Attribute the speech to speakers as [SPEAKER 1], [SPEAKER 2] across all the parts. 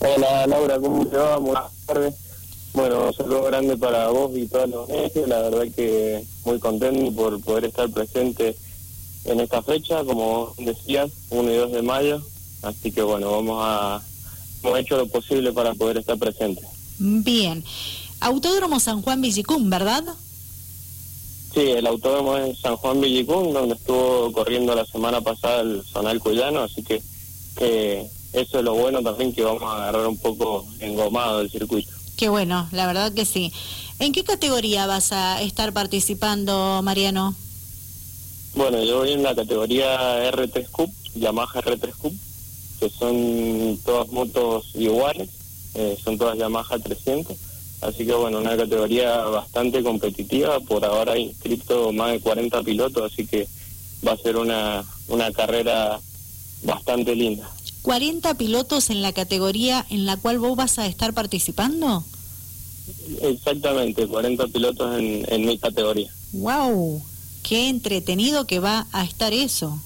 [SPEAKER 1] Hola Laura, ¿cómo te va? Buenas tardes. Bueno, un saludo grande para vos y toda la audiencia. La verdad que muy contento por poder estar presente en esta fecha, como decías, 1 y 2 de mayo. Así que bueno, vamos a hemos hecho lo posible para poder estar presente.
[SPEAKER 2] Bien. Autódromo San Juan Villicún, ¿verdad?
[SPEAKER 1] Sí, el autódromo es San Juan Villicún, donde estuvo corriendo la semana pasada el Zonal Cuyano, así que que eso es lo bueno también que vamos a agarrar un poco engomado del circuito.
[SPEAKER 2] Qué bueno, la verdad que sí. ¿En qué categoría vas a estar participando, Mariano?
[SPEAKER 1] Bueno, yo voy en la categoría R3 Cup, Yamaha R3 Cup, que son todas motos iguales, eh, son todas Yamaha 300, así que bueno, una categoría bastante competitiva, por ahora he inscrito más de 40 pilotos, así que va a ser una, una carrera bastante linda.
[SPEAKER 2] 40 pilotos en la categoría en la cual vos vas a estar participando.
[SPEAKER 1] Exactamente, 40 pilotos en, en mi categoría.
[SPEAKER 2] ¡Wow! ¡Qué entretenido que va a estar eso!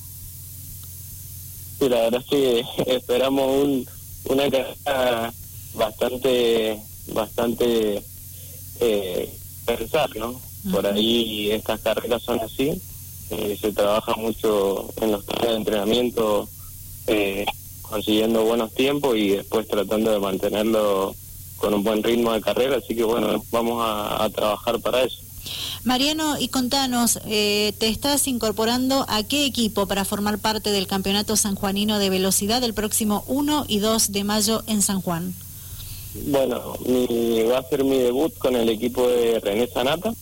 [SPEAKER 1] Sí, la verdad es que esperamos un, una carrera bastante, bastante eh, pensar, ¿no? Por ahí estas carreras son así, eh, se trabaja mucho en los de entrenamiento, eh, consiguiendo buenos tiempos y después tratando de mantenerlo con un buen ritmo de carrera, así que bueno, vamos a, a trabajar para eso.
[SPEAKER 2] Mariano, y contanos, eh, ¿te estás incorporando a qué equipo para formar parte del Campeonato Sanjuanino de Velocidad el próximo 1 y 2 de mayo en San Juan?
[SPEAKER 1] Bueno, mi, va a ser mi debut con el equipo de René Sanata.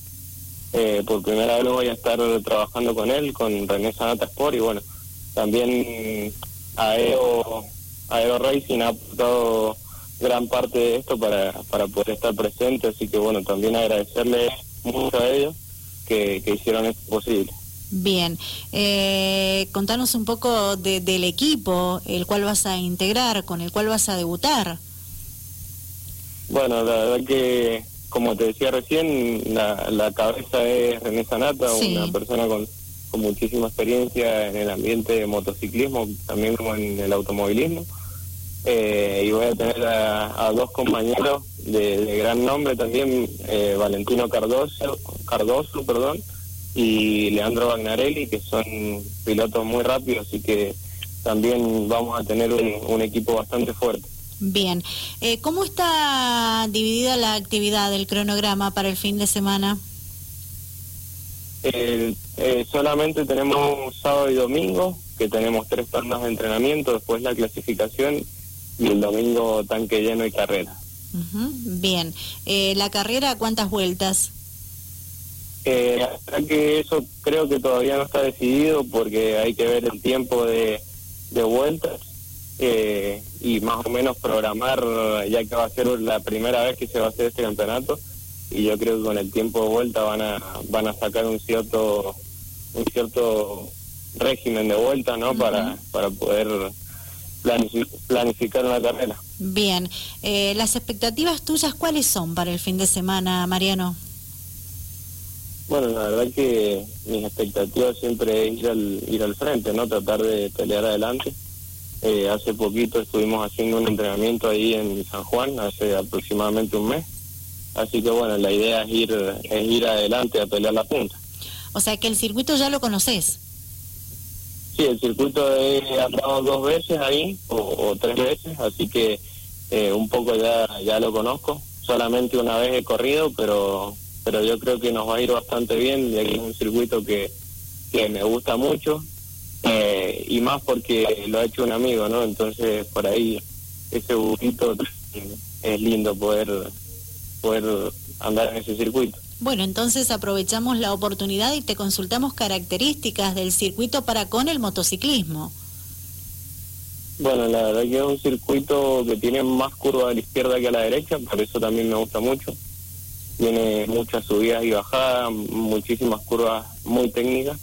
[SPEAKER 1] Eh, por primera vez voy a estar trabajando con él, con René Sanata Sport, y bueno, también Aero, Aero Racing ha aportado gran parte de esto para, para poder estar presente, así que bueno, también agradecerle mucho a ellos que, que hicieron esto posible.
[SPEAKER 2] Bien, eh, contanos un poco de, del equipo, el cual vas a integrar, con el cual vas a debutar.
[SPEAKER 1] Bueno, la verdad que, como te decía recién, la, la cabeza es René Sanata,
[SPEAKER 2] Sí.
[SPEAKER 1] una persona con, con muchísima experiencia en el ambiente de motociclismo, también como en el automovilismo. Eh, y voy a tener a, dos compañeros de, gran nombre también, eh, Valentino Cardoso, Cardoso perdón, y Leandro Bagnarelli, que son pilotos muy rápidos, así que también vamos a tener un, equipo bastante fuerte.
[SPEAKER 2] Bien, eh, ¿cómo está dividida la actividad del cronograma para el fin de semana?
[SPEAKER 1] Eh, eh, solamente tenemos sábado y domingo, que tenemos tres tandas de entrenamiento, después la clasificación y el domingo tanque lleno y carrera.
[SPEAKER 2] Ujú, Bien, eh, la carrera, ¿cuántas vueltas?
[SPEAKER 1] Eh, hasta que eso creo que todavía no está decidido porque hay que ver el tiempo de, de vueltas eh, y más o menos programar, ya que va a ser la primera vez que se va a hacer este campeonato y yo creo que con el tiempo de vuelta van a van a sacar un cierto un cierto régimen de vuelta, ¿no? Para para poder planifi- planificar una carrera.
[SPEAKER 2] Bien, eh, las expectativas tuyas, ¿cuáles son para el fin de semana, Mariano?
[SPEAKER 1] Bueno, la verdad que mis expectativas siempre es ir al, ir al frente, ¿no? Tratar de pelear adelante. Eh, hace poquito estuvimos haciendo un entrenamiento ahí en San Juan, hace aproximadamente un mes. Así que bueno, la idea es ir, es ir adelante a pelear la punta.
[SPEAKER 2] O sea que el circuito ya lo conoces.
[SPEAKER 1] Sí, el circuito he andado dos veces ahí, o, o tres veces, así que eh, un poco ya, ya lo conozco. Solamente una vez he corrido, pero pero yo creo que nos va a ir bastante bien, ya que es un circuito que, que me gusta mucho, eh, y más porque lo ha hecho un amigo, ¿no? Entonces, por ahí, ese gustito es lindo poder, poder andar en ese circuito.
[SPEAKER 2] Bueno, entonces aprovechamos la oportunidad y te consultamos características del circuito para con el motociclismo.
[SPEAKER 1] Bueno, la verdad que es un circuito que tiene más curva a la izquierda que a la derecha, por eso también me gusta mucho. Tiene muchas subidas y bajadas, muchísimas curvas muy técnicas,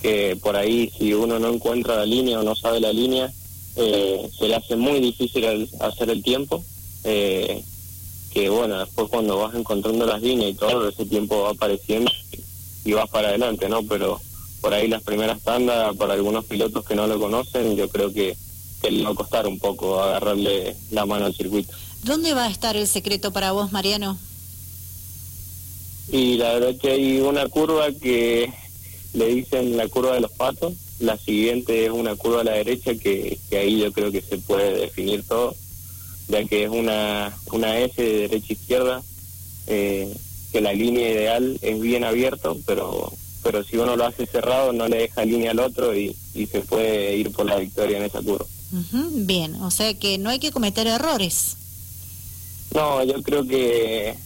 [SPEAKER 1] que por ahí si uno no encuentra la línea o no sabe la línea, eh, se le hace muy difícil el- hacer el tiempo. Eh, que bueno, después cuando vas encontrando las líneas y todo, ese tiempo va apareciendo y vas para adelante, ¿no? Pero por ahí las primeras tandas, para algunos pilotos que no lo conocen, yo creo que que le va a costar un poco agarrarle la mano al circuito.
[SPEAKER 2] ¿Dónde va a estar el secreto para vos, Mariano?
[SPEAKER 1] Y la verdad que hay una curva que le dicen la curva de los patos, la siguiente es una curva a la derecha que, que ahí yo creo que se puede definir todo, ya que es una, una S de derecha a izquierda, eh, que la línea ideal es bien abierto, pero pero si uno lo hace cerrado no le deja línea al otro y, y se puede ir por la victoria en esa curva.
[SPEAKER 2] bien, o sea que no hay que cometer errores.
[SPEAKER 1] No, yo creo que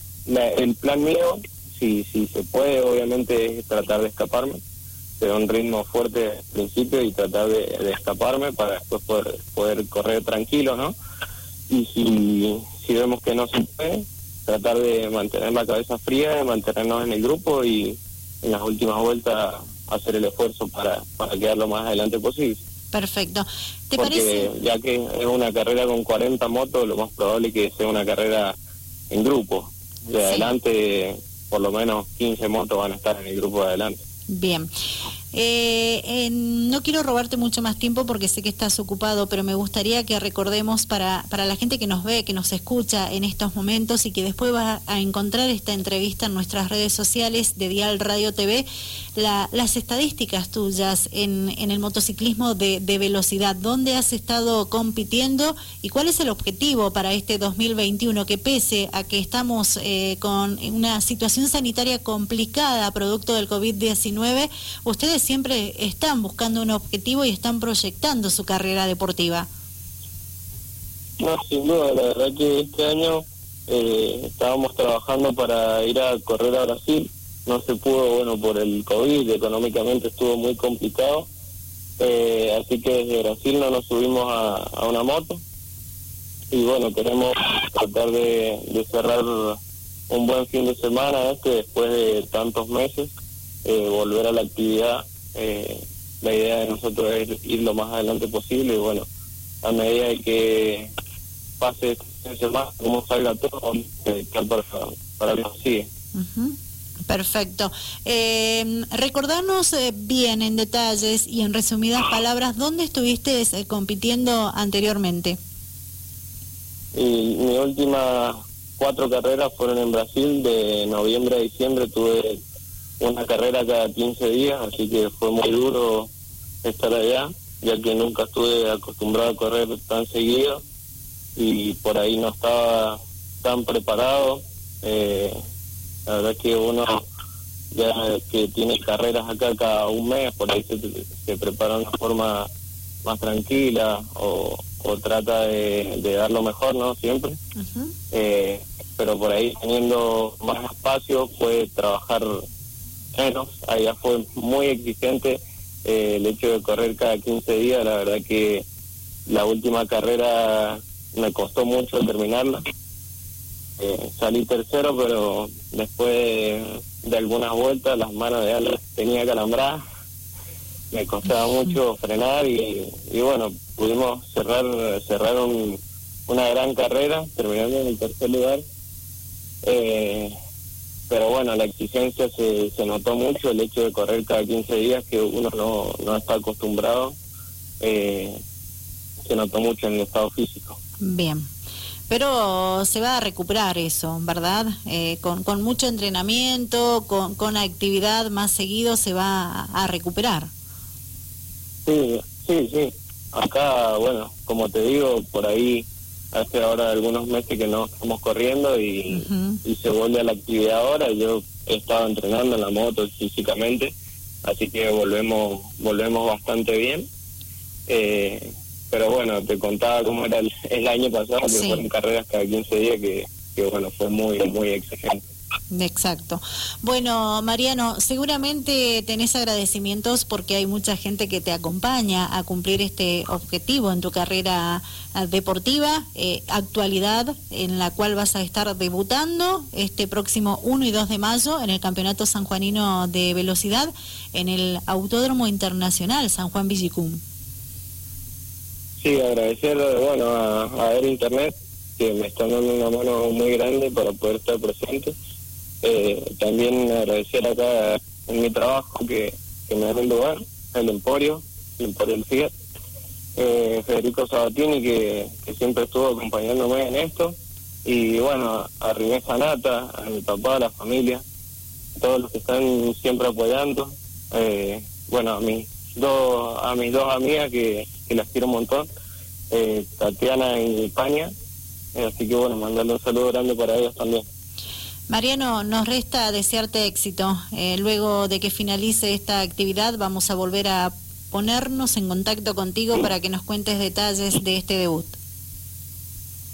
[SPEAKER 1] el plan mío, si, si se puede, obviamente es tratar de escaparme, pero un ritmo fuerte al principio y tratar de, escaparme para después poder, poder correr tranquilo, ¿no? Y si, si vemos que no se puede, tratar de mantener la cabeza fría, de mantenernos en el grupo y en las últimas vueltas hacer el esfuerzo para, para quedar lo más adelante posible.
[SPEAKER 2] Perfecto. ¿Te
[SPEAKER 1] Porque ya que es una carrera con 40 motos, lo más probable es que sea una carrera en grupo. De adelante, por lo menos 15 motos van a estar en el grupo de adelante.
[SPEAKER 2] Bien. Eh, no quiero robarte mucho más tiempo porque sé que estás ocupado, pero me gustaría que recordemos para, para la gente que nos ve, que nos escucha en estos momentos y que después va a encontrar esta entrevista en nuestras redes sociales de Dial Radio TV, las estadísticas tuyas en, en el motociclismo de, de, velocidad. ¿Dónde has estado compitiendo y cuál es el objetivo para este 2021? Que pese a que estamos eh, con una situación sanitaria complicada producto del COVID-19, ustedes siempre están buscando un objetivo y están proyectando su carrera deportiva.
[SPEAKER 1] No, sin duda, la verdad que este año eh, estábamos trabajando para ir a correr a Brasil, no se pudo, bueno, por el COVID, económicamente estuvo muy complicado, eh, así que desde Brasil no nos subimos a, una moto y bueno, queremos tratar de, cerrar un buen fin de semana este después de tantos meses eh, volver a la actividad. Eh, la idea de nosotros es ir lo más adelante posible y bueno, a medida de que pase este semana, como salga todo, eh, para, para que nos sigue.
[SPEAKER 2] Perfecto. Eh, recordarnos eh, bien en detalles y en resumidas palabras, ¿dónde estuviste compitiendo anteriormente?
[SPEAKER 1] Y mis últimas cuatro carreras fueron en Brasil, de noviembre a diciembre tuve una carrera cada 15 días, así que fue muy duro estar allá, ya que nunca estuve acostumbrado a correr tan seguido y por ahí no estaba tan preparado. Eh, la verdad que uno ya que tiene carreras acá cada un mes, por ahí se, prepara de una forma más tranquila o, trata de, dar lo mejor, ¿no? Siempre. eh, pero por ahí teniendo más espacio puede trabajar menos, allá fue muy exigente eh, el hecho de correr cada 15 días, la verdad que la última carrera me costó mucho terminarla. Eh, salí tercero, pero después de, algunas vueltas las manos de alas tenía calambradas, me costaba mucho frenar y, bueno, pudimos cerrar cerrar una gran carrera, terminando en el tercer lugar. Eh, pero bueno, la exigencia se, se notó mucho, el hecho de correr cada 15 días, que uno no, no está acostumbrado, eh, se notó mucho en el estado físico.
[SPEAKER 2] Bien. Pero se va a recuperar eso, ¿verdad? Eh, con, con mucho entrenamiento, con, con actividad más seguido, se va a, recuperar.
[SPEAKER 1] Sí, sí, sí. Acá, bueno, como te digo, por ahí hace ahora algunos meses que no estamos corriendo y, se vuelve a la actividad ahora. Yo he estado entrenando en la moto físicamente, así que volvemos volvemos bastante bien. Eh, pero bueno, te contaba cómo era el, año pasado, que fueron carreras cada 15 días que, que bueno, fue muy, muy exigente.
[SPEAKER 2] Exacto. Bueno, Mariano, seguramente tenés agradecimientos porque hay mucha gente que te acompaña a cumplir este objetivo en tu carrera ah, deportiva, eh, actualidad en la cual vas a estar debutando este próximo 1 y 2 de mayo en el Campeonato Sanjuanino de Velocidad en el Autódromo Internacional San Juan Villicum.
[SPEAKER 1] Sí, agradecer bueno, a, a Internet que me están dando una mano muy grande para poder estar presente eh, también agradecer acá en mi trabajo que, me dan el lugar, el Emporio, el Emporio del Fiat. eh, Federico Sabatini, que, siempre estuvo acompañándome en esto. Y bueno, a Rinés Sanata, a mi papá, a la familia, a todos los que están siempre apoyando. Eh, bueno, a mis dos, a mis dos amigas que, las quiero un montón, eh, Tatiana y España. así que bueno, mandarle un saludo grande para ellos también.
[SPEAKER 2] Mariano, nos resta desearte éxito. luego de que finalice esta actividad, vamos a volver a ponernos en contacto contigo para que nos cuentes detalles de este debut.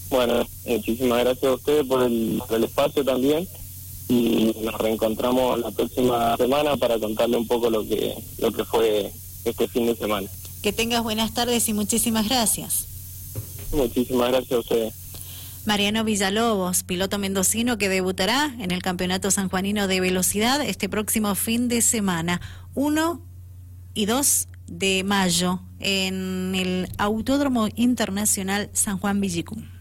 [SPEAKER 1] Bueno, muchísimas gracias a ustedes por el, espacio también y nos reencontramos la próxima semana para contarle un poco lo que lo que fue este fin de semana.
[SPEAKER 2] Que tengas buenas tardes y muchísimas gracias.
[SPEAKER 1] Muchísimas gracias a ustedes.
[SPEAKER 2] Mariano Villalobos, piloto mendocino que debutará en el Campeonato Sanjuanino de Velocidad este próximo fin de semana. Uno y dos de mayo en el Autódromo Internacional San Juan Villicum.